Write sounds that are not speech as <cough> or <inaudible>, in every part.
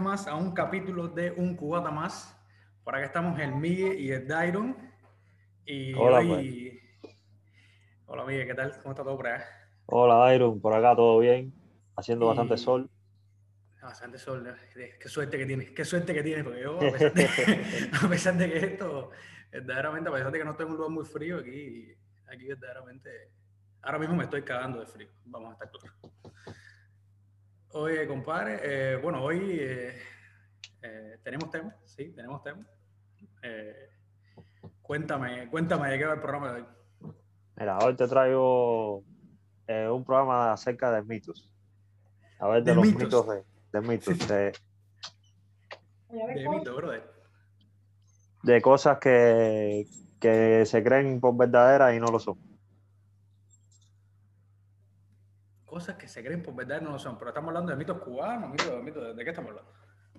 más a un capítulo de Un Cubata Más. Por acá estamos el Miguel y el Dairon. Y Hola, hoy... Hola Miguel, ¿qué tal? ¿Cómo está todo por acá? Hola, Dairon, por acá todo bien, haciendo bastante Y- sol. Bastante sol. eh, Qué suerte que tienes, qué suerte que tienes, porque yo, a pesar de, <laughs> a pesar de que esto, verdaderamente, a pesar de que no estoy en un lugar muy frío, aquí, aquí verdaderamente, ahora mismo me estoy cagando de frío, vamos a estar claros. Oye, compadre, eh, bueno, hoy eh, eh, tenemos tema, sí, tenemos tema. Eh, cuéntame, cuéntame de qué va el programa de hoy. Mira, hoy te traigo eh, un programa acerca de mitos. A ver, de, ¿De los mitos? mitos, de, de mitos, <laughs> de, De mito, brother. de cosas que, que se creen por verdaderas y no lo son. Cosas que se creen por verdad y no lo son, pero estamos hablando de mitos cubanos, mitos, mitos, ¿de qué estamos hablando?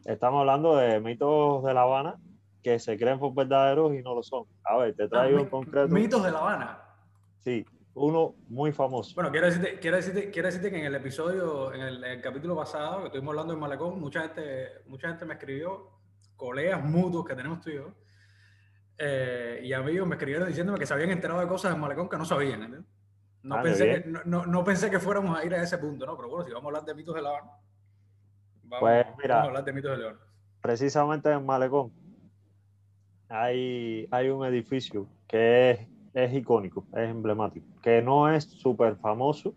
Estamos hablando de mitos de La Habana que se creen por verdaderos y no lo son. A ver, te Ah, traigo en mi- concreto, Mitos de La Habana. sí, uno muy famoso. Bueno, quiero decirte, quiero, decirte, quiero decirte que en el episodio, en el, el capítulo pasado, que estuvimos hablando de Malecón, mucha gente, mucha gente me escribió, colegas mutuos que tenemos tú y yo, eh, y amigos me escribieron diciéndome que se habían enterado de cosas en Malecón que no sabían. ¿entiendes? No, Ah, pensé que, no, no- no pensé que fuéramos a ir a ese punto, ¿no? Pero bueno, si vamos a hablar de mitos de La Habana, vamos, Pues, mira. vamos a hablar de mitos de León. precisamente en Malecón hay, hay un edificio que es, es icónico, es emblemático, que no es súper famoso,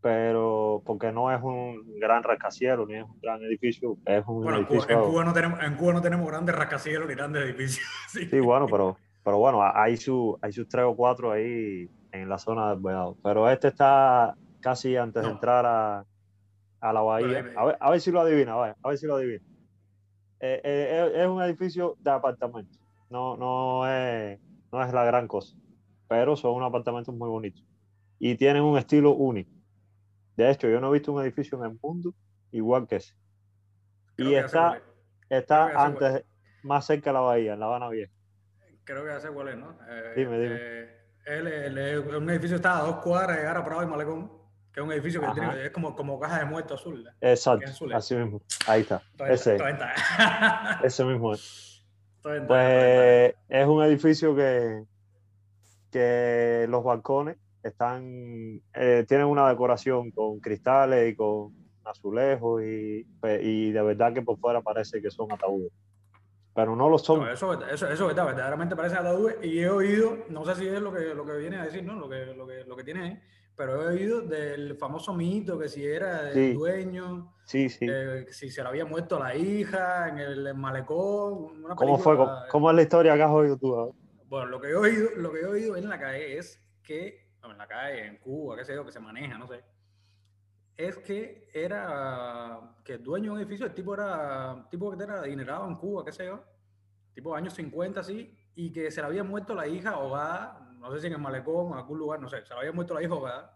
pero porque no es un gran rascacielos ni es un gran edificio, es un Bueno, en Cuba, edificio... en Cuba no tenemos, en Cuba no tenemos grandes rascacielos ni grandes edificios. <laughs> sí. Sí, bueno, pero, pero bueno, hay, su, hay sus tres o cuatro ahí en la zona del Vedado. Pero este está casi antes de No. entrar a, a la bahía. A ver, a ver si lo adivina, a ver, a ver si lo adivina. Eh, eh, es, es un edificio de apartamentos. No, no, es, no es la gran cosa. Pero son unos apartamentos muy bonitos. Y tienen un estilo único. De hecho, yo no he visto un edificio en el mundo igual que ese. Creo y que está, está antes, más cerca de la bahía, en La Habana Vieja. Creo que sé cuál es, ¿no? Eh, Dime, dime. El, el- el- un edificio está a dos cuadras de Gara Prado y Malecón, que es un edificio que tiene- es como, como caja de muertos azul. ¿eh? Exacto, azul, ¿eh? así mismo. Ahí está. Todo Ese, todo está. <laughs> ese mismo es. Todo está. Pues es un edificio que, que los balcones están, eh, tienen una decoración con cristales y con azulejos y, y de verdad que por fuera parece que son ataúdes. Pero no lo son. No, eso, eso, eso es verdad, verdaderamente parece ataúdes y he oído, no sé si es lo que, lo que viene a decir, ¿no? Lo que, lo que, lo que tiene ahí, pero he oído del famoso mito que si era del Sí. dueño, Sí, sí. eh, si se le había muerto la hija en el malecón. Una ¿Cómo fue? ¿Cómo, es la historia que has oído tú? Bueno, lo que he oído, lo que he oído en la calle es que, en la calle, en Cuba, qué sé yo, que se maneja, no sé, es que era que el dueño de un edificio, el tipo era tipo que era adinerado en Cuba, qué sé yo, tipo años 50 así, y que se le había muerto la hija ahogada, no sé si en el malecón o en algún lugar, no sé, se le había muerto la hija ahogada.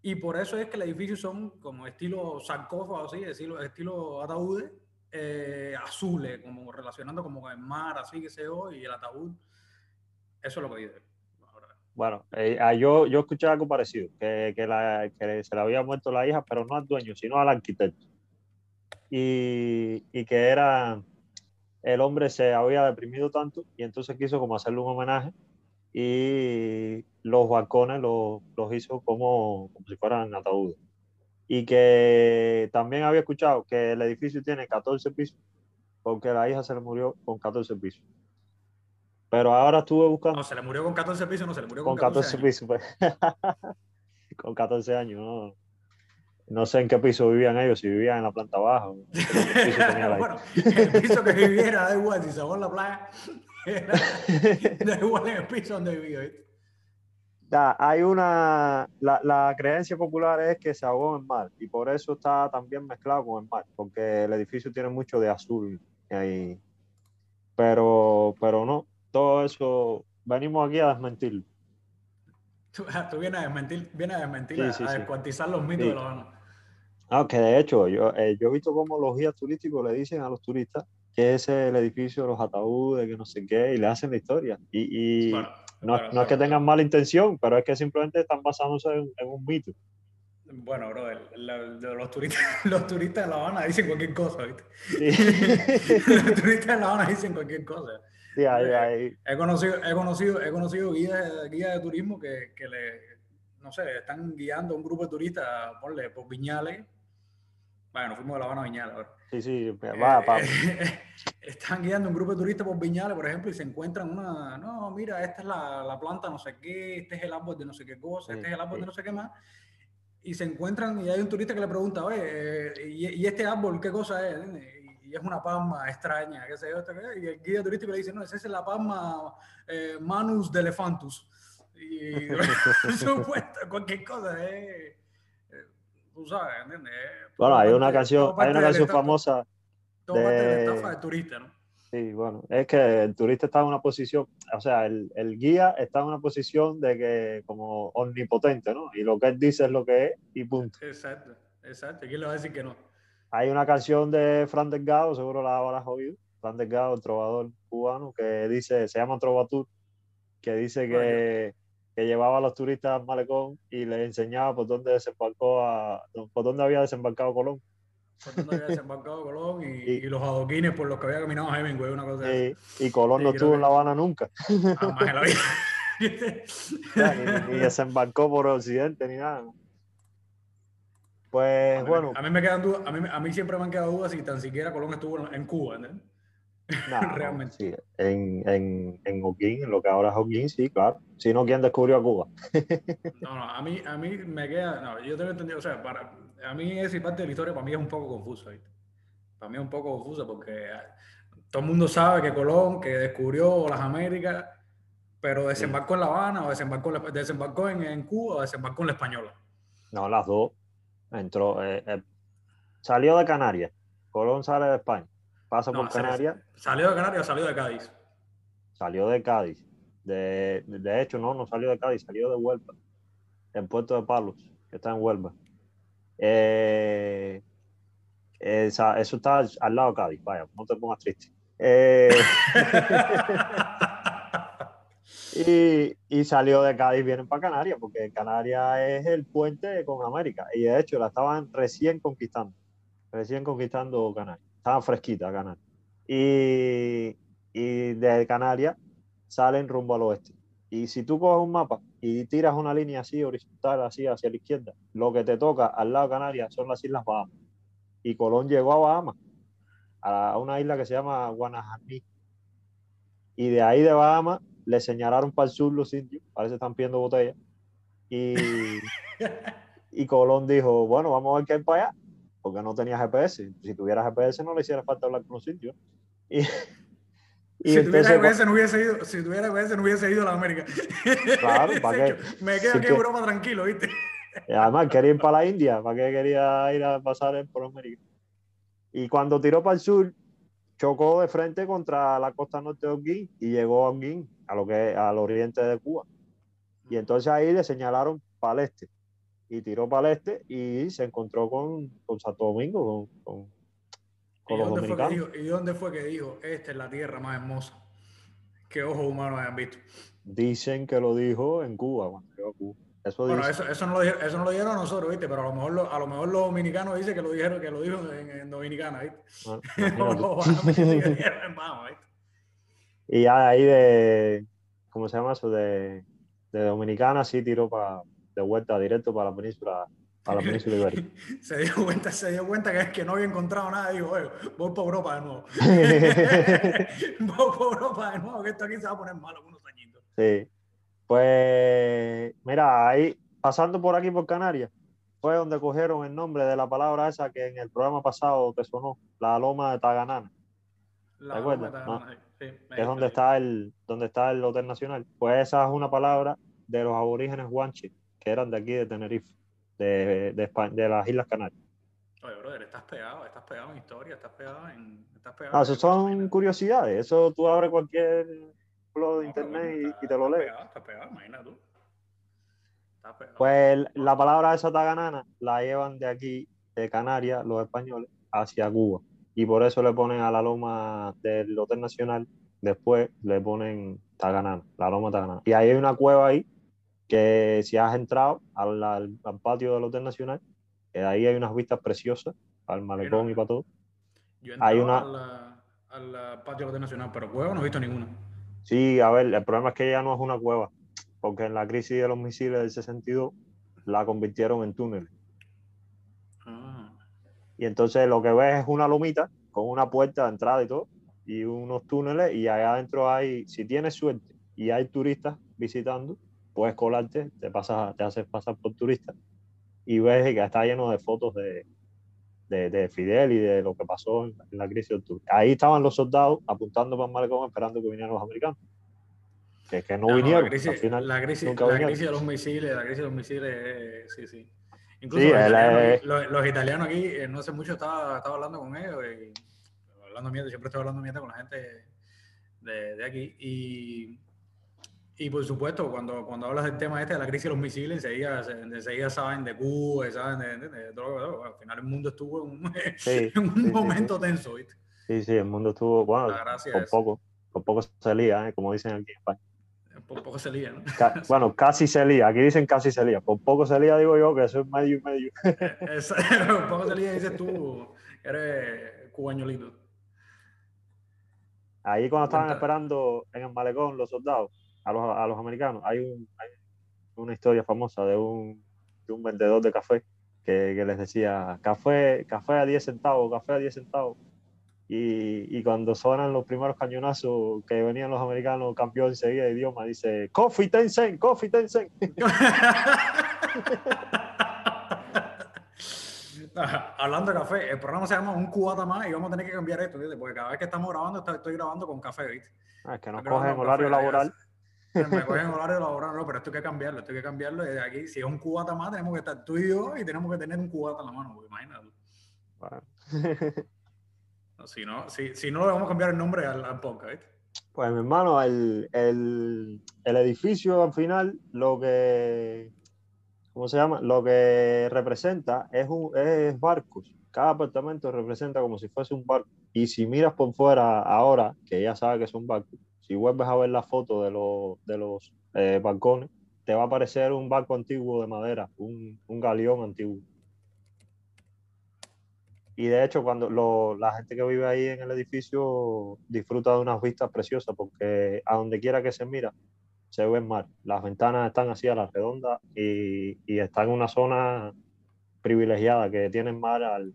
Y por eso es que los edificios son como estilo sarcófago, así, estilo, estilo ataúdes, eh, azules, como relacionando como con el mar, así que sé yo, y el ataúd. Eso es lo que dice. Bueno, eh, ah, yo, yo escuché algo parecido, que, que, la- que se le había muerto la hija, pero no al dueño, sino al arquitecto. Y, y que era, el hombre se había deprimido tanto y entonces quiso como hacerle un homenaje y los balcones los, los hizo como, como si fueran ataúdes. Y que también había escuchado que el edificio tiene 14 pisos porque la hija se le murió con 14 pisos. Pero ahora estuve buscando No, se le murió con 14 pisos, no, se le murió con, con 14 años. pisos. pues. <laughs> con 14 años, ¿no? No sé en qué piso vivían ellos, si vivían en la planta baja. <laughs> bueno, <laughs> el piso que viviera, da igual, si se ahogó en la playa, da igual en el piso donde vivía. hay una, la, la creencia popular es que se ahogó en el mar y por eso está también mezclado con el mar, porque el edificio tiene mucho de azul ahí. Pero, pero no, todo eso, venimos aquí a desmentirlo. Tú, tú vienes a desmentir, vienes a, desmentir Sí, a, sí, a sí. descuartizar los mitos de la Habana. Ah, que de hecho, yo, eh, yo he visto cómo los guías turísticos le dicen a los turistas que ese es el edificio de los ataúdes, que no sé qué, y le hacen la historia. Y, y Bueno, no, bueno, no es que tengan mala intención, pero es que simplemente están basándose en, en un mito. Bueno, bro, los, turistas, <laughs> los turistas de La Habana dicen cualquier cosa, ¿viste? <laughs> los turistas de La Habana dicen cualquier cosa. Sí, eh. He conocido, he conocido, he conocido guías, guías de turismo que, que, le, no sé, están guiando a un grupo de turistas, ponle, por Viñales. Bueno, fuimos de La Habana a Viñales ahora. Sí, sí, va, eh, <laughs> están guiando un grupo de turistas por Viñales, por ejemplo, y se encuentran una, no, mira, esta es la, la planta no sé qué, este es el árbol de no sé qué cosa, este es el árbol de no sé qué más y se encuentran y hay un turista que le pregunta, oye, eh, ¿y, este árbol qué cosa es? Y es una palma extraña, qué sé yo, y el guía turístico le dice, no, esa es la palma eh, Manus de Elefantus. Y <laughs> supuesto, cualquier cosa, eh, tú sabes, ¿entiendes? Bueno, hay una canción, hay una canción famosa. Todo de... parte de la estafa de turista, ¿no? Sí, bueno, es que el turista está en una posición, o sea, el, el, guía está en una posición de que como omnipotente, ¿no? Y lo que él dice es lo que es y punto. Exacto, exacto. ¿Quién le va a decir que no? Hay una canción de Fran Delgado, seguro la habrás oído, Fran Delgado, el trovador cubano, que dice, se llama Trovatur, que dice que, que llevaba a los turistas al malecón y les enseñaba por dónde desembarcó a, por dónde había desembarcado Colón por donde había desembarcado Colón <laughs> y, los adoquines por los que había caminado Hemingway, una cosa así. Y Colón no estuvo en La Habana nunca. Jamás en la vida. <laughs> ni, desembarcó por Occidente ni nada. Pues bueno. a mí me quedan dudas, a mí, a mí siempre me han quedado dudas si tan siquiera Colón estuvo en Cuba, ¿no? <laughs> Realmente. Sí. En, en, en Oquín, en lo que ahora es Oquín, sí, claro. Si no, ¿quién descubrió a Cuba? <laughs> no, no, a mí, a mí me queda, no, yo tengo entendido, o sea, para, a mí esa parte de la historia para mí es un poco confusa, Para mí es un poco confusa porque ah, todo el mundo sabe que Colón, que descubrió las Américas, pero desembarcó en La Habana o desembarcó, desembarcó en, en Cuba o desembarcó en la Española. No, las dos. Entró, eh, eh, salió de Canarias. Colón sale de España. Pasa por Canarias. ¿Salió de Canarias o salió de Cádiz? Salió de Cádiz. De, de hecho, no, no salió de Cádiz, salió de Huelva. En Puerto de Palos, que está en Huelva. Eh, esa, eso está al lado de Cádiz, vaya, no te pongas triste. <laughs> <laughs> Y, y, salió de Cádiz, vienen para Canarias, porque Canarias es el puente con América. Y de hecho la estaban recién conquistando, recién conquistando Canarias. Estaba fresquita Canarias. Y, y de Canarias salen rumbo al oeste. Y si tú coges un mapa y tiras una línea así horizontal, así hacia la izquierda, lo que te toca al lado de Canarias son las Islas Bahamas. Y Colón llegó a Bahamas, a una isla que se llama Guanajaní. Y de ahí de Bahamas le señalaron para el sur los indios, parece que están pidiendo botellas. Y, <laughs> y Colón dijo, bueno, vamos a ver qué hay para allá, porque no tenía GPS. Si tuviera GPS no le hiciera falta hablar con los indios. Y, <laughs> si, tuviera GPS, no hubiese ido, si tuviera GPS no hubiese ido a la América. Claro, ¿para <laughs> qué? Me quedo aquí en Europa tranquilo, ¿viste? Y además quería ir para la India, ¿para qué quería ir a pasar por América? Y cuando tiró para el sur, chocó de frente contra la costa norte de Holguín y llegó a Holguín, a lo que al oriente de Cuba. Y entonces ahí le señalaron para el este. Y tiró para el este y se encontró con, con Santo Domingo, con ¿Y dónde, fue que dijo, esta es la tierra más hermosa que ojos humanos hayan visto? Dicen que lo dijo en Cuba, cuando llegó a Cuba. Eso, bueno, eso, eso, no lo dijeron, eso no lo dijeron nosotros, ¿viste? Pero a lo mejor, lo, a lo mejor los dominicanos dicen que lo dijeron, que lo dijo en, en Dominicana, ¿viste? <laughs> <laughs> y ya ahí de, ¿cómo se llama eso? De, de Dominicana sí tiró para de vuelta directo para la península a la península ibérica. <laughs> se, dio cuenta, se dio cuenta que, es que no había encontrado nada y dijo, voy para Europa de nuevo. <laughs> <laughs> voy para Europa de nuevo, que esto aquí se va a poner malo unos añitos. Sí. Pues, mira, ahí, pasando por aquí por Canarias, fue donde cogieron el nombre de la palabra esa que en el programa pasado te sonó, la loma de Taganana. La ¿Te acuerdas? Taganana, sí, es donde está, el, donde está el Hotel Nacional. Pues esa es una palabra de los aborígenes guanches, que eran de aquí de Tenerife de, de, España, de las Islas Canarias. Oye, brother, estás pegado, estás pegado en historia, estás pegado en... Estás pegado no, eso son curiosidades, eso tú abres cualquier blog de internet y, te lo lees. Pegado, estás pegado, imagina tú. Pues la palabra esa taganana la llevan de aquí, de Canarias, los españoles, hacia Cuba. Y por eso le ponen a la loma del Hotel Nacional, después le ponen Taganana, la loma Taganana. Y ahí hay una cueva ahí que si has entrado al, al, al patio del Hotel Nacional, que ahí hay unas vistas preciosas, al malecón Mira. y para todo. Yo he Hay una- al, al patio del Hotel Nacional, pero cueva no he visto ninguna. Sí, a ver, el problema es que ya no es una cueva, porque en la crisis de los misiles del 62 la convirtieron en túneles. Y entonces lo que ves es una lomita con una puerta de entrada y todo, y unos túneles, y allá adentro hay, si tienes suerte y hay turistas visitando, puedes colarte, te, pasas, te haces pasar por turista, y ves que está lleno de fotos de, de, de Fidel y de lo que pasó en, en la crisis de octubre. Ahí estaban los soldados apuntando para el malecón esperando que vinieran los americanos. Que, que no Ah, vinieron, la, crisis, al final la, crisis, la crisis de los misiles, la crisis de los misiles, eh, sí, sí. Incluso Sí, los, italianos es- aquí, los, los italianos aquí, eh, no hace mucho estaba, estaba hablando con ellos, y, hablando mierda, siempre estoy hablando mierda con la gente de, de aquí. Y, y por supuesto, cuando, cuando hablas del tema este de la crisis de los misiles, enseguida, se- enseguida saben de Cuba, saben de, de- de todo al final el mundo estuvo en un, <laughs> Sí, en un sí, sí, momento tenso, ¿viste? Sí, sí, el mundo estuvo, bueno, por poco, por poco se lía, ¿eh? como dicen aquí en España. Por poco se lía, ¿no? Ca- bueno, casi se lía, aquí dicen casi se lía, por poco se lía digo yo que eso es medio y medio. <laughs> <laughs> Por poco se lía, dices tú, eres cubañolito. Ahí cuando estaban esperando en el malecón los soldados, a los, a los americanos, hay, un, hay una historia famosa de un, de un vendedor de café que, que les decía, café, café a 10 centavos, café a 10 centavos. Y, y cuando suenan los primeros cañonazos que venían los americanos, cambió enseguida de idioma, dice, coffee ten cent, coffee ten cent. <laughs> Hablando de café, el programa se llama Un Cubata Más y vamos a tener que cambiar esto, ¿viste? Porque cada vez que estamos grabando, estoy, estoy grabando con café, ¿viste? Ah, es que nos cogen horario laboral. Me cogen horario laboral, no, pero esto hay que cambiarlo, esto hay que cambiarlo. Y aquí, si es un cubata más, tenemos que estar tú y yo y tenemos que tener un cubata en la mano, porque imagínate. Bueno. <laughs> Si no, si, si no le vamos a cambiar el nombre al, al podcast. Pues mi hermano, el, el, el edificio al final lo que, ¿cómo se llama? Lo que representa es, un, es barcos. Cada apartamento representa como si fuese un barco. Y si miras por fuera ahora, que ya sabes que son barcos, si vuelves a ver la foto de, los de los eh, balcones, te va a aparecer un barco antiguo de madera, un, un galeón antiguo. Y de hecho, cuando lo- la gente que vive ahí en el edificio disfruta de unas vistas preciosas, porque a donde quiera que se mira, se ve el mar. Las ventanas están así a la redonda y, y está en una zona privilegiada que tienen mar al,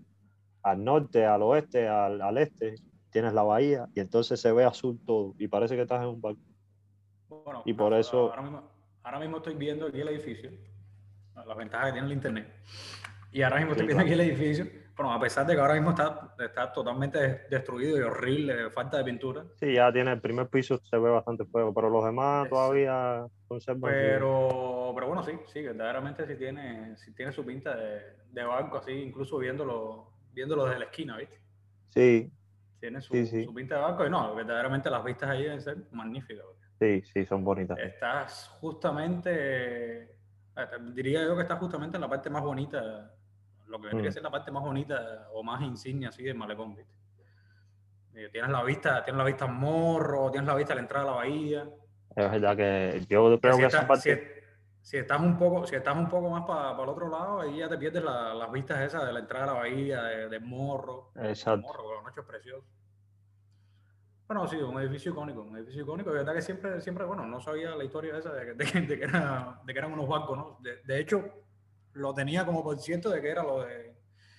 al norte, al oeste, al, al este, tienes la bahía y entonces se ve azul todo y parece que estás en un barco. Bueno, Y por ahora- eso- Ahora mismo, ahora mismo estoy viendo aquí el edificio, las ventajas que tiene el internet. Y ahora mismo estoy viendo aquí el edificio. Bueno, a pesar de que ahora mismo está, está totalmente des- destruido y horrible, falta de pintura. Sí, ya tiene el primer piso, se ve bastante fuego, pero los demás todavía conservan. Pero, pero bueno, sí, sí, verdaderamente sí tiene, sí tiene su pinta de, de banco, así, incluso viéndolo, viéndolo desde la esquina, ¿viste? Sí, Tiene su, Sí, sí. su pinta de banco y no, verdaderamente las vistas ahí deben ser magníficas. sí, sí, son bonitas. Estás justamente, eh, diría yo que estás justamente en la parte más bonita, lo que vendría a Mm. ser la parte más bonita o más insignia así del malecón, ¿viste? Eh, Tienes la vista, tienes la vista al morro, tienes la vista a la entrada a la bahía. Es verdad que yo creo si, que esa parte... si- si estás un poco, si estás un poco más para el otro lado, ahí ya te pierdes la- las vistas esas de la entrada a la bahía, de- del morro. Exacto. morro, por la noche es precioso. Bueno, sí, un edificio icónico, un edificio icónico. De verdad que siempre, siempre, bueno, no sabía la historia esa de de de que era- de que eran unos bancos, ¿no? De hecho, lo tenía como por ciento de que era lo de...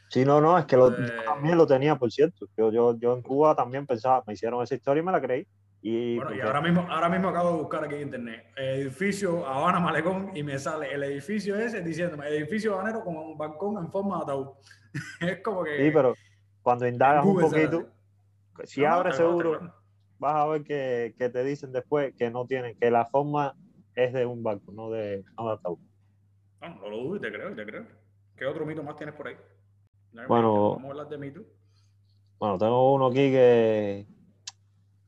Sí, no, no, es que lo, yo Eh, también lo tenía, por cierto. Yo, yo, yo en Cuba también pensaba, me hicieron esa historia y me la creí. Y, Bueno, y ahora mismo, ahora mismo acabo de buscar aquí en internet. Edificio Habana Malecón y me sale el edificio ese diciéndome edificio habanero con un balcón en forma de ataúd. <laughs> es como que... sí, pero cuando indagas un sale poquito, si No, no, abres está seguro, claro. vas a ver que, que te dicen después que no tienen, que la forma es de un barco, no de, no de ataúd. Bueno, no lo dudo y te creo, y te creo. ¿Qué otro mito más tienes por ahí? Dame, Bueno. Vamos a hablar de mito. Bueno, tengo uno aquí que,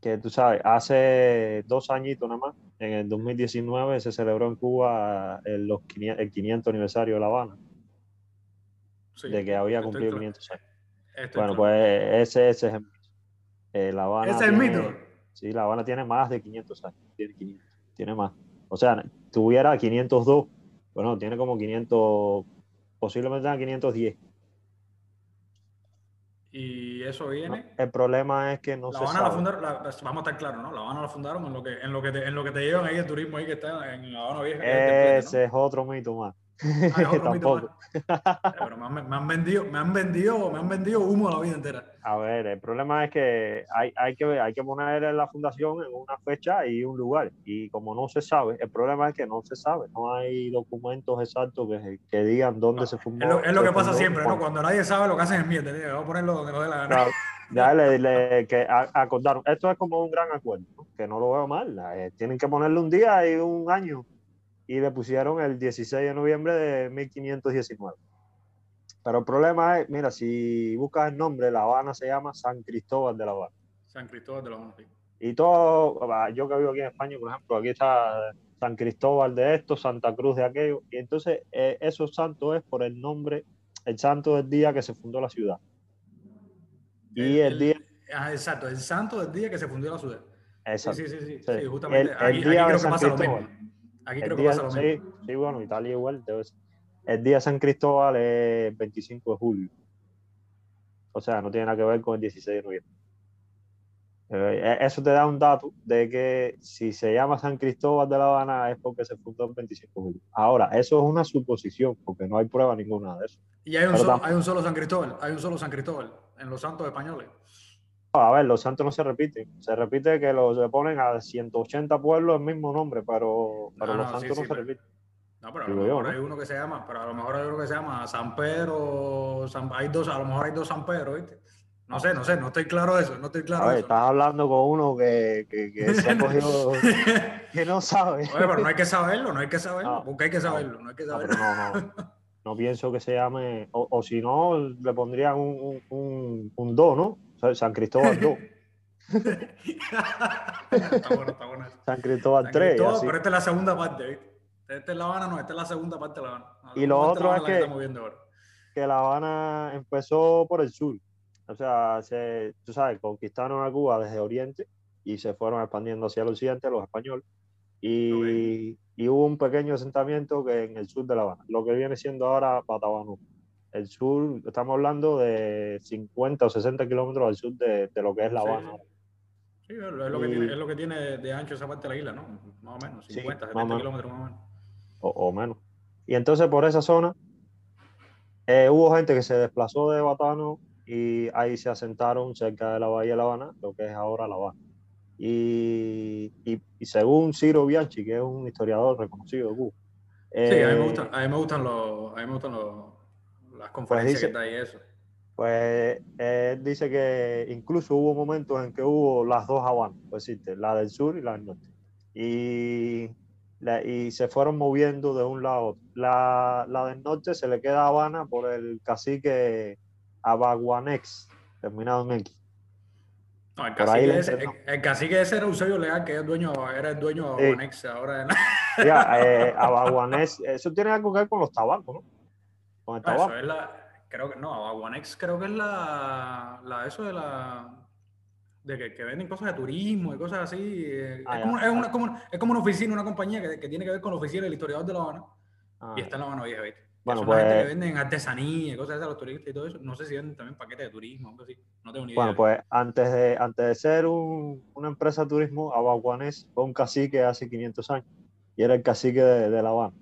que tú sabes, hace dos añitos nada más, en el 2019 se celebró en Cuba el, los 500 el 500 aniversario de La Habana, Sí, de que había cumplido cla- 500 años. estoy Bueno, claro. pues ese, ese es el mito. Eh, La Habana Ese es el mito. Sí, La Habana tiene más de 500 años. Tiene 500. Tiene más. O sea, tuviera 502. Bueno, tiene como 500, posiblemente tenga 510. Y eso viene. El problema es que no la se Habana sabe. la fundaron, la- vamos a estar claros, ¿no? La Habana la fundaron en lo que, en lo que, te, en lo que te llevan ahí el turismo ahí que está en La Habana Vieja. que es Ese es otro mito más. ¿No? <laughs> Ah, Tampoco. Pero me han, me han vendido, me han vendido, me han vendido humo la vida entera. A ver, el problema es que hay, hay que hay que poner la fundación en una fecha y un lugar. Y como no se sabe, el problema es que no se sabe. No hay documentos exactos que, que digan dónde se fundó. Es lo, es lo que pasa siempre, ¿no? Cuando nadie sabe lo que hacen es mierda. Vamos a ponerlo donde nos dé la gana. Claro, ya le, le- que acordaron. Esto es como un gran acuerdo, ¿no? que no lo veo mal. eh, tienen que ponerle un día y un año. Y le pusieron el 16 de noviembre de 1519. Pero el problema es, mira, si buscas el nombre, La Habana se llama San Cristóbal de La Habana. San Cristóbal de la Habana. sí. Y todo, yo que vivo aquí en España, por ejemplo, aquí está San Cristóbal de esto, Santa Cruz de aquello. Y entonces, eh, esos santos es por el nombre, el santo del día que se fundó la ciudad. Y el, día. ah, exacto, el santo del día que se fundió la ciudad. Exacto. sí, sí, sí, Sí. sí, justamente. El- el aquí, aquí día de creo que San pasa lo mismo. Aquí El creo que día- pasa lo sí, mismo. sí, bueno, Italia igual. debe ser. El día de San Cristóbal es el 25 de julio. O sea, no tiene nada que ver con el 16 de noviembre. Eh, eso te da un dato de que si se llama San Cristóbal de La Habana es porque se fundó el 25 de julio. Ahora, eso es una suposición, porque no hay prueba ninguna de eso. Y hay un, Pero solo, tam- hay un solo San Cristóbal, hay un solo San Cristóbal en los santos españoles. A ver, los santos no se repiten. Se repite que los le ponen a 180 pueblos el mismo nombre, pero, pero No, los no, santos sí, no se repiten. No, pero a lo yo, mejor hay uno que se llama, pero a lo mejor hay uno que se llama San Pedro, San- hay dos, a lo mejor hay dos San Pedro, ¿viste? No sé, no sé, no estoy claro de eso, no estoy claro A ver, de eso. estás hablando con uno que, que, que se ha cogido, <laughs> que no sabe. Oye, pero no hay que saberlo, no hay que saberlo, porque hay que saberlo, no hay que saberlo. no, no. No pienso que se llame, o, o si no, le pondrían un, un, un, un do, ¿no? San Cristóbal 2, está bueno, está bueno. San Cristóbal San 3. Cristóbal, pero esta es la segunda parte, ¿viste? Esta es La Habana, no, esta es la segunda parte de La Habana. La Y lo otro es Habana la que- que La Habana empezó por el sur. O sea, se, tú sabes, conquistaron a Cuba desde Oriente y se fueron expandiendo hacia el occidente los españoles. Y, y hubo un pequeño asentamiento que en el sur de La Habana, lo que viene siendo ahora Patabano. El sur, estamos hablando de 50 o 60 kilómetros al sur de, de lo que es La Sí, Habana. sí. Sí, es lo, que Y- tiene, es lo que tiene de ancho esa parte de la isla, ¿no? Más o menos, Sí, 50, más 70 o menos. kilómetros más o menos. o, o menos. Y entonces por esa zona eh, hubo gente que se desplazó de Batano y ahí se asentaron cerca de la bahía de La Habana, lo que es ahora La Habana. Y, y- y según Ciro Bianchi, que es un historiador reconocido de Cuba, Sí, a mí eh, me gustan, a mí me gustan, los, a mí me gustan los, las conferencias dice- que está ahí eso. pues él dice que incluso hubo momentos en que hubo las dos Habanas, pues existe, la del sur y la del norte. Y, la- y se fueron moviendo de un lado a otro. La, la del norte se le queda a Habana por el cacique Abaguanex, terminado en X. No, el cacique, ese, el, cacique ese era Eusebio Leal, que es el dueño, era el dueño de Sí. Abanex, ahora Ya, eh, <laughs> Abaguanex, eso tiene algo que ver con los tabacos, ¿no? Con el No, tabaco. eso es la, creo que, no, Aguanex creo que es la, la eso de la, de que, que venden cosas de turismo y cosas así. eh, Ah, es, ya. como, es, una, como- es como una oficina, una compañía que, que tiene que ver con la oficina del historiador de La Habana Ah, y está en La Habana Vieja, ¿viste? Bueno, la gente que pues- venden artesanía y cosas de los turistas y todo eso. No sé si venden también paquetes de turismo algo así. No tengo ni idea. Bueno, pues antes de, antes de ser un- una empresa de turismo, Abaguanés fue un cacique hace 500 años y era el cacique de, de La Habana.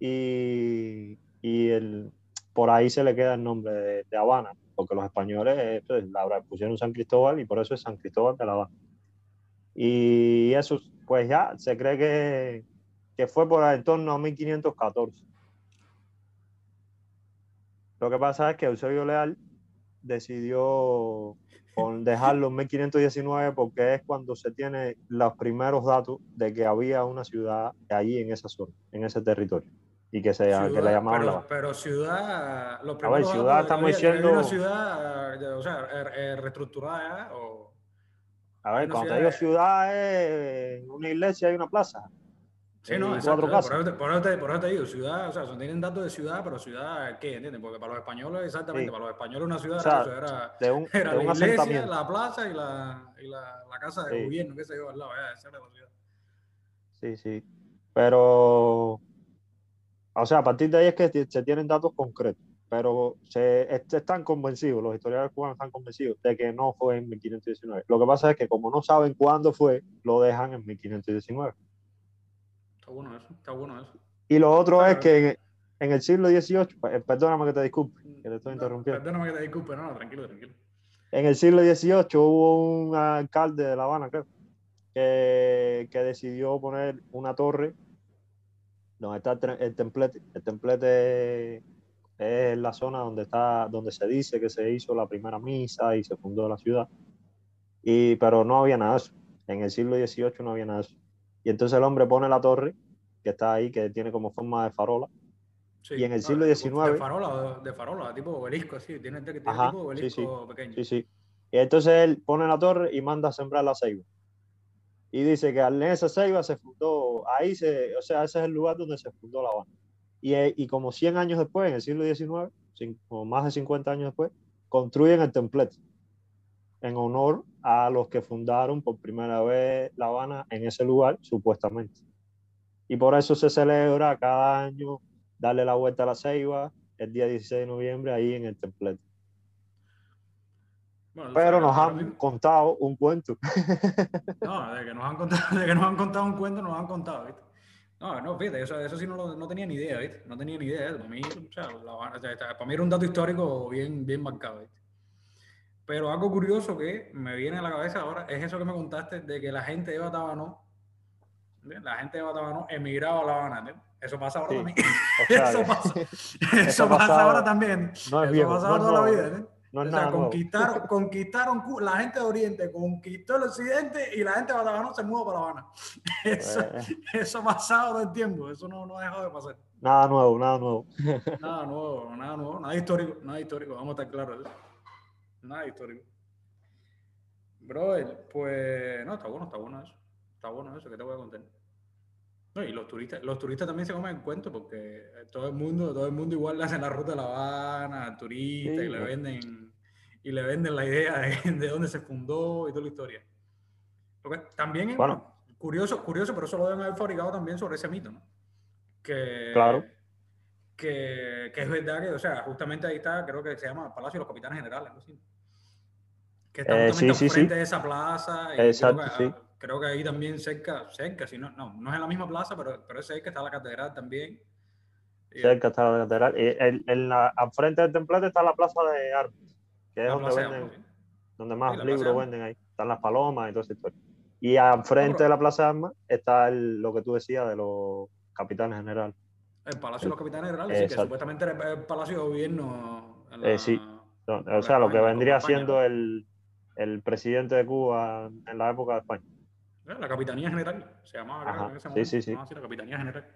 Y, y el, por ahí se le queda el nombre de, Habana, porque los españoles eh, pues, la pusieron San Cristóbal y por eso es San Cristóbal de La Habana. Y eso, pues ya se cree que, que fue por en torno a 1514. Lo que pasa es que Eusebio Leal decidió dejarlo en 1519 porque es cuando se tiene los primeros datos de que había una ciudad allí en esa zona, en ese territorio, y que, se, que Ciudad, la llamaban pero, La Habana. pero ciudad, los A ver, ciudad estamos diciendo- una ciudad, eh, o sea, eh, eh, reestructurada ¿eh? o A ver, cuando te digo ciudad es una iglesia y una plaza. Sí, no, exacto, por, eso te, por, eso te, por eso te digo, ciudad, o sea, son- tienen datos de ciudad, pero ciudad, ¿qué? ¿Entiendes? Porque para los españoles, exactamente, Sí. para los españoles una ciudad O sea, era, era, De un, era de la un iglesia, la plaza y la, y la, la casa de Sí. gobierno, qué sé yo, al lado, esa era la ciudad. Sí, sí. Pero, o sea, a partir de ahí es que se tienen datos concretos, pero se, están convencidos, los historiadores cubanos están convencidos de que no fue en 1519. Lo que pasa es que como no saben cuándo fue, lo dejan en 1519. Está bueno eso, está bueno eso. Y lo otro es que en, el siglo XVIII, eh, perdóname que te disculpe, que te estoy interrumpiendo. Perdóname que te disculpe, no, no, tranquilo, tranquilo. En el siglo XVIII hubo un alcalde de La Habana, creo, que, que decidió poner una torre donde está el templete. El templete es la zona donde, está, donde se dice que se hizo la primera misa y se fundó la ciudad. Y, pero no había nada de eso. En el siglo XVIII no había nada de eso. Y entonces el hombre pone la torre, que está ahí, que tiene como forma de farola. y en el siglo XIX... De farola, de farola, tipo obelisco, así. Tiene, tiene tipo obelisco pequeño. Sí, sí. Y entonces él pone la torre y manda a sembrar la ceiba y dice que en esa ceiba se fundó, ahí o sea, ese es el lugar donde se fundó La Habana. Y, eh, y como 100 años después, en el siglo XIX, o más de 50 años después, construyen el templete en honor a los que fundaron por primera vez La Habana en ese lugar, supuestamente. Y por eso se celebra cada año darle la vuelta a la ceiba el día 16 de noviembre ahí en el templete. Pero nos han contado un cuento. No, de que, nos han contado, de que nos han contado un cuento, nos han contado, ¿viste? No, no, fíjate, eso, eso sí no, no tenía ni idea, ¿viste? No tenía ni idea. Para mí, o sea, para mí era un dato histórico bien, bien marcado, ¿viste? Pero algo curioso que me viene a la cabeza ahora es eso que me contaste de que la gente de Batabano, la gente de Batabano emigraba a La Habana, Eso pasa ahora también. <laughs> <laughs> eso pasa, <laughs> eso pasa ahora también. No es eso pasa toda la vida, ¿eh? o sea, conquistaron, <laughs> conquistaron, la gente de Oriente conquistó el Occidente y la gente de Batabano se mudó para La Habana. <laughs> Eso, pues. eso ha pasado todo el tiempo, eso no, no ha dejado de pasar. Nada nuevo, nada nuevo. <laughs> Nada nuevo, nada nuevo, nada histórico, nada histórico, vamos a estar claros. Nada histórico. Brother, pues no, está bueno, está bueno eso. Está bueno eso, que te voy a contar y los turistas, los turistas también se comen el cuento porque todo el mundo, todo el mundo igual le hacen la ruta de La Habana al turista y le venden y le venden la idea de, dónde se fundó y toda la historia. también es curioso, curioso, pero eso lo deben haber fabricado también sobre ese mito, ¿no? Que, claro. Que, que, es verdad que, o sea, justamente ahí está, creo que se llama Palacio de los Capitanes Generales, Que está eh, justamente enfrente de esa plaza. Exacto, sí creo que ahí también cerca, cerca, si no, no, no es en la misma plaza, pero, pero es cerca, está la catedral también. Cerca está la catedral. Y en, la, al frente del templete está la plaza de armas, que es donde, venden, donde más libros venden ahí. Están las palomas y todo eso. Y al frente de la plaza de armas está lo que tú decías de los capitanes generales. El Palacio de los Capitanes Generales, sí, que supuestamente era el Palacio de Gobierno. Eh, sí, o sea, lo que vendría siendo el, el presidente de Cuba en la época de España. La Capitanía General, se llamaba en ese momento. Sí, sí, sí. la Capitanía General.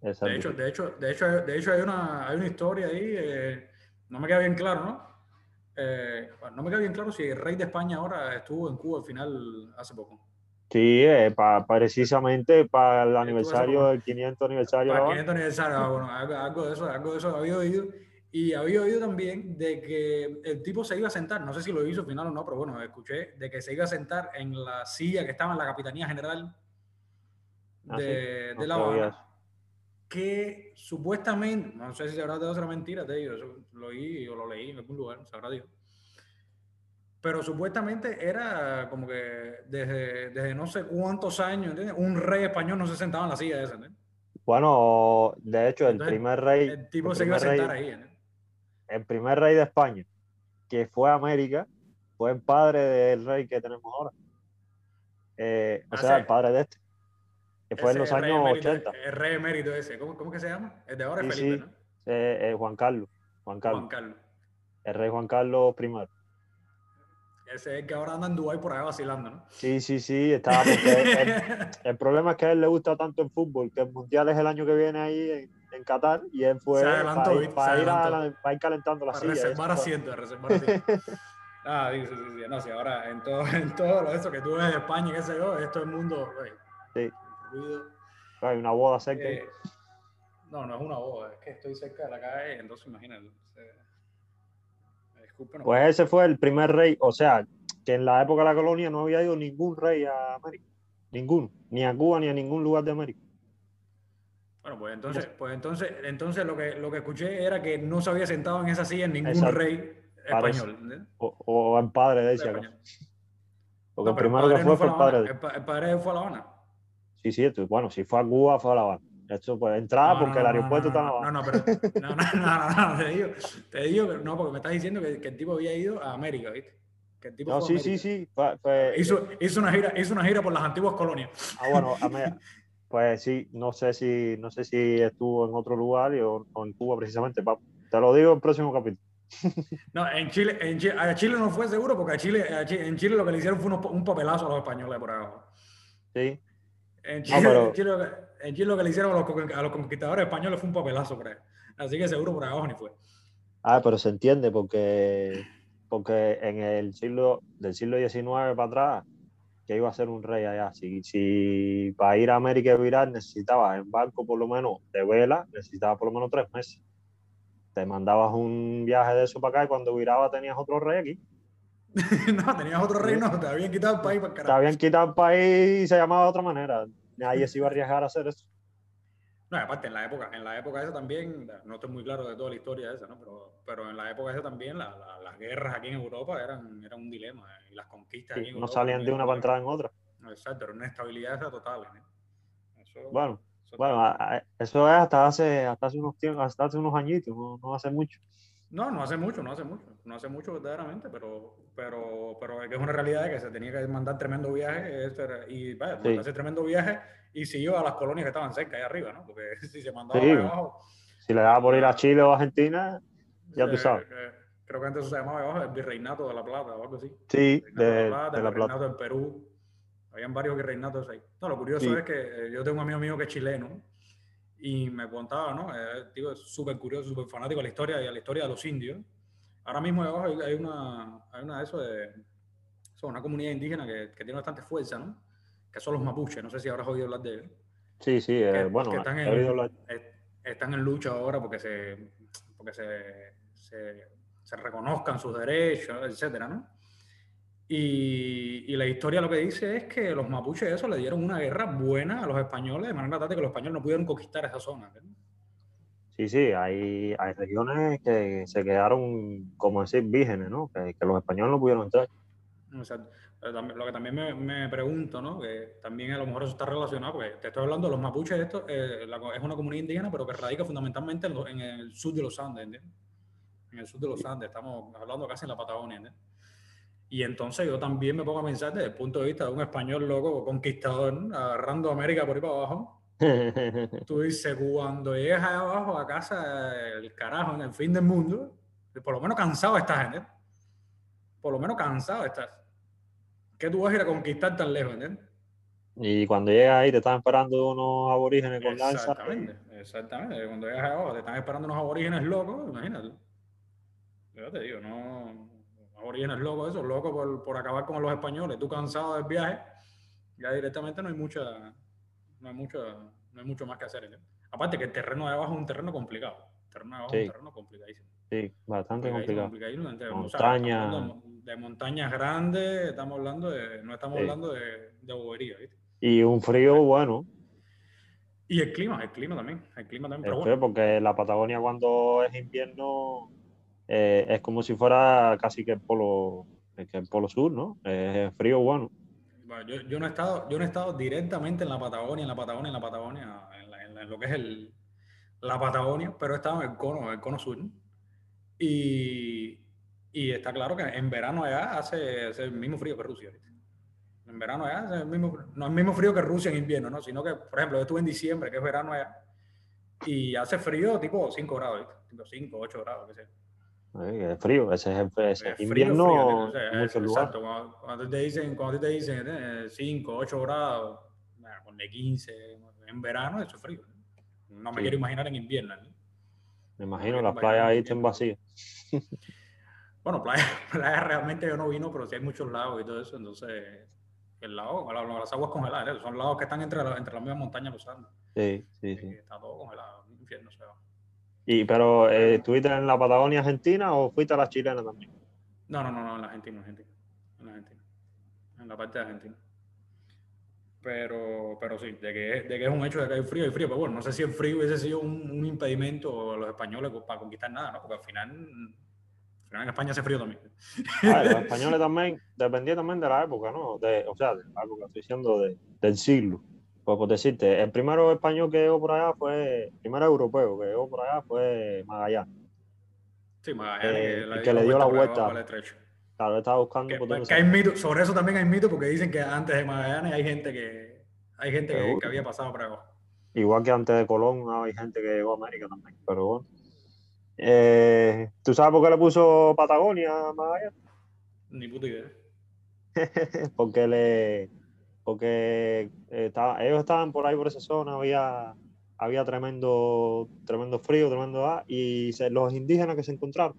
De hecho, de hecho, de hecho, de hecho hay, una, hay una historia ahí, eh, no me queda bien claro, ¿no? Eh, no me queda bien claro si el rey de España ahora estuvo en Cuba al final hace poco. Sí, eh, precisamente para el aniversario, el 500 aniversario. Para el 500 aniversario, ah, bueno, algo, de eso, algo de eso había oído. Y había oído también de que el tipo se iba a sentar, no sé si lo hizo al final o no, pero bueno, escuché de que se iba a sentar en la silla que estaba en la Capitanía General ah, de, de La Habana, que supuestamente, no sé si se habrá de otra mentira, te digo, eso lo oí o lo leí en algún lugar, sabrá Dios. Pero supuestamente era como que desde, desde no sé cuántos años, ¿entiendes? Un rey español no se sentaba en la silla esa, ¿entiendes? Bueno, de hecho, el primer rey. El tipo se iba a sentar ahí, ¿entiendes? el primer rey de España que fue a América fue el padre del rey que tenemos ahora. Eh, o ah, sea, el padre de este. Que fue en los años 80. El rey emérito ese. ¿Cómo, ¿Cómo, que se llama? El de ahora es Felipe, ¿no? Eh, Juan Carlos. Juan Carlos. Juan Carlos. El rey Juan Carlos I. Ese es el que ahora anda en Dubái por ahí vacilando, ¿no? Sí, sí, sí. Estaba el, <laughs> el, problema es que a él le gusta tanto el fútbol, que el mundial es el año que viene ahí en, en Qatar y él fue para, ir, para, ir, calentando la silla. Reservar asiento, reservar <laughs> asiento. ah, sí, sí, sí, no, sí, ahora en todo, <laughs> en todo eso que tú ves de España, qué sé yo, esto es el mundo, sí. Hay una boda cerca. Eh, no, no es una boda, es que estoy cerca de la calle, entonces imagínate. pues ese fue el primer rey, o sea, que en la época de la colonia no había ido ningún rey a América, ninguno, ni a Cuba ni a ningún lugar de América. Bueno, pues entonces, pues entonces, entonces lo que lo que escuché era que no se había sentado en esa silla ningún Exacto. rey español. O, o el padre de ella. Porque No, el primero que fue no fue el padre de el padre fue a La Habana. Sí, sí, bueno, si fue a Cuba, fue a La Habana. Esto pues entraba No, porque no, el aeropuerto no, está en La no, no, no, pero, no, no, no, te digo, te digo, no, porque me estás diciendo que, que el tipo había ido a América, ¿viste? Que el tipo No, sí, sí, sí. Hizo, hizo, una gira, hizo una gira por las antiguas colonias. Ah, bueno, pues sí, no sé si, no sé si estuvo en otro lugar y- o, o en Cuba precisamente. Te lo digo en el próximo capítulo. <laughs> No, en Chile, en Chile, a Chile no fue seguro porque a Chile, a Chi- en Chile lo que le hicieron fue unos- un papelazo a los españoles por abajo. Sí. En No, Chile, pero- en Chile lo que- en Chile lo que le hicieron a los, con- a los conquistadores españoles fue un papelazo ahí. Así que seguro por abajo ni fue. Ah, pero se entiende porque, porque en el siglo, del siglo XIX para atrás, que iba a ser un rey allá. Si, si para ir a América y virar necesitabas en barco por lo menos de vela, necesitabas por lo menos tres meses. Te mandabas un viaje de eso para acá y cuando viraba tenías otro rey aquí. <laughs> no, tenías otro reino, te habían quitado el país para el Te carajo. habían quitado el país y se llamaba de otra manera. Nadie se iba a arriesgar a hacer eso. No, aparte, en la época, en la época esa también, no estoy muy claro de toda la historia esa, ¿no? Pero, pero en la época esa también la- la- las guerras aquí en Europa eran, eran un dilema eh, y las conquistas Sí, aquí en no Europa salían de una para entrar en otra. Exacto, era una estabilidad esa total. ¿eh? Eso, Bueno, eso bueno, eso es hasta hace, hasta hace unos tiempos, hasta hace unos añitos, no, no hace mucho. No, no hace mucho, no hace mucho, no hace mucho verdaderamente, pero, pero, pero es que es una realidad de que se tenía que mandar tremendo viaje eso era- y vaya, Sí. mandarse tremendo viaje y iba a las colonias que estaban cerca, ahí arriba, ¿no? Porque <laughs> si se mandaba Sí. abajo, Si le daba por ir a Chile o Argentina, ya tú eh, sabes. eh, creo que antes se llamaba abajo el Virreinato de la Plata o algo así. Sí, de, de la Plata, de el La Plata. Virreinato del Perú. Habían varios virreinatos ahí. No, lo curioso Sí. es que eh, yo tengo un amigo mío que es chileno y me contaba, ¿no? Eh, es súper curioso, súper fanático de la historia y a la historia de los indios. Ahora mismo debajo hay, hay una, hay una de eso de, eso, una comunidad indígena que, que tiene bastante fuerza, ¿no? Que son los mapuches. No sé si habrás oído hablar de ellos. Sí, sí, eh, Que- bueno, que están en- hablar- est- están en lucha ahora porque se, porque se, se, se reconozcan sus derechos, etcétera, ¿no? Y, y la historia lo que dice es que los mapuches eso le dieron una guerra buena a los españoles, de manera tal que los españoles no pudieron conquistar esa zona. Sí, sí, hay, hay regiones que se quedaron, como decir, vírgenes, ¿no? Que, que los españoles no pudieron entrar. O sea, lo que también me, me pregunto, ¿no? Que también a lo mejor eso está relacionado, porque te estoy hablando de los mapuches, esto eh, la es una comunidad indígena, pero que radica fundamentalmente en, lo- en el sur de los Andes, ¿entiendes? En el sur de los Andes, estamos hablando casi en la Patagonia, ¿entiendes? Y entonces yo también me pongo a pensar desde el punto de vista de un español loco, conquistador, agarrando América por ahí para abajo. <laughs> Tú dices, cuando llegas allá abajo a casa, el carajo, en el fin del mundo, por lo menos cansado estás, ¿entiendes? Por lo menos cansado estás. ¿Qué tú vas a ir a conquistar tan lejos, ¿entiendes? y cuando llegas ahí te están esperando unos aborígenes con lanzas. Exactamente, exactamente. Cuando llegas allá abajo te están esperando unos aborígenes locos, imagínate. Yo te digo, no, aborígenes locos, esos locos por, por acabar con los españoles, tú cansado del viaje, ya directamente no hay mucha, no hay mucho, no hay mucho más que hacer. Aparte que el terreno de abajo es un terreno complicado. El terreno de abajo es un terreno complicadísimo. Sí, bastante complicado. complicadísimo, entonces, o sea, Montaña. de montañas grandes, estamos hablando de, no estamos Sí. hablando de, de bobería, ¿viste? Y un frío bueno, Y el clima, el clima también, el clima también, pero es bueno. feo, porque la Patagonia cuando es invierno eh, es como si fuera casi que el polo, que el polo sur, ¿no? Es frío bueno. Bueno, yo, yo no he estado, yo no he estado directamente en la Patagonia, en la Patagonia, en la Patagonia, en, la- en la- en lo que es el, la Patagonia, pero he estado en el cono, el cono sur. Y, y está claro que en verano allá hace, hace el mismo frío que Rusia. ¿viste? En verano allá hace el mismo, no el mismo frío que Rusia en invierno, ¿no? Sino que, por ejemplo, yo estuve en diciembre, que es verano allá, y hace frío tipo 5 grados, ¿viste? Tipo 5, 8 grados, qué sé. Eh, Es frío, ese es, el- ese es Eh, frío, invierno frío, o sea, en es- muchos lugares. Exacto, cuando, cuando te dicen, cuando te dicen 5, 8 grados, bueno, ponle 15, en verano eso es frío. No me Sí. quiero imaginar en invierno. ¿no? Me imagino las playas ahí estén vacías. Bueno, playa, <laughs> playa realmente yo no vino, pero sí hay muchos lagos y todo eso, entonces el lago, la- las aguas congeladas, ¿eh? son lagos que están entre, la- entre las mismas montañas los Andes. Sí, sí, y sí. Está todo congelado, infierno se va. Y, pero, eh, ¿estuviste en la Patagonia Argentina o fuiste a la chilena también? No, no, no, no, en la Argentina, en la Argentina. En la Argentina. En la parte de Argentina. Pero, pero sí, de que, de que es un hecho de que hay frío, hay frío. Pero bueno, no sé si el frío hubiese sido un, un impedimento a los españoles para conquistar nada, ¿no? Porque al final, al final en España hace frío también. Ah, los <laughs> españoles también, dependía también de la época, ¿no? De, o sea, de la época, estoy diciendo de, del siglo. Pues por decirte, el primero español que llegó por allá fue, el primero europeo que llegó por allá fue Magallanes. Sí, Magallanes, Eh, que, le dio la vuelta. del estrecho. Claro, estaba buscando Que- por dónde que hay mito, sobre eso también hay mito porque dicen que antes de Magallanes hay gente que hay gente que había pasado por abajo. Igual que antes de Colón hay gente que llegó a América también, pero bueno. Eh, ¿Tú sabes por qué le puso Patagonia a Magallanes? Ni puta idea. <laughs> porque le porque eh, estaba- ellos estaban por ahí por esa zona había había tremendo tremendo frío tremendo ah, y se- los indígenas que se encontraron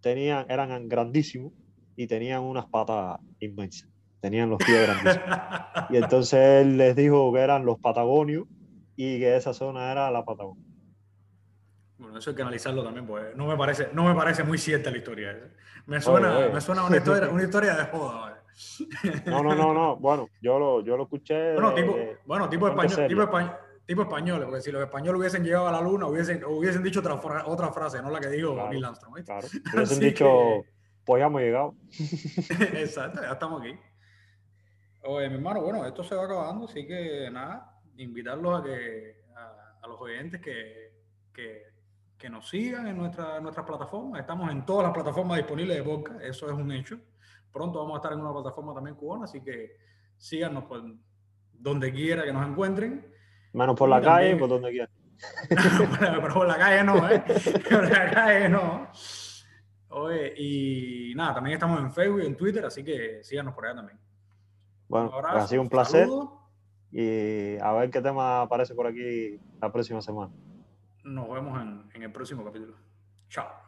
tenían eran grandísimos y tenían unas patas inmensas tenían los pies grandísimos y <laughs> entonces él les dijo que eran los patagonios y que esa zona era la Patagonia Bueno, eso hay que analizarlo también, porque no me parece, no me parece muy cierta la historia. Me suena, oye. me suena una historia, <laughs> una historia de joda. No no no no bueno yo lo yo lo escuché Bueno, tipo, de- bueno, tipo español, tipo, español, tipo españoles, porque si los españoles hubiesen llegado a la luna, hubiesen, hubiesen dicho otra, otra frase, no la que dijo Claro. Neil Armstrong. ¿viste? claro <laughs> hubiesen dicho que- pues ya hemos llegado <laughs> Exacto, ya estamos aquí. Oye, mi hermano, bueno, esto se va acabando, así que nada, invitarlos a que a, a los oyentes que, que, que nos sigan en nuestra, nuestras plataformas. Estamos en todas las plataformas disponibles de podcast, eso es un hecho. Pronto vamos a estar en una plataforma también cubana, así que síganos por donde quiera que nos encuentren. menos por la calle por donde quiera pero, pero por la calle no, ¿eh? Por la calle no. Oye, y nada, también estamos en Facebook y en Twitter, así que síganos por allá también. Bueno, Un pues ha sido un placer saludos. y a ver qué tema aparece por aquí la próxima semana. Nos vemos en, en el próximo capítulo. Chao.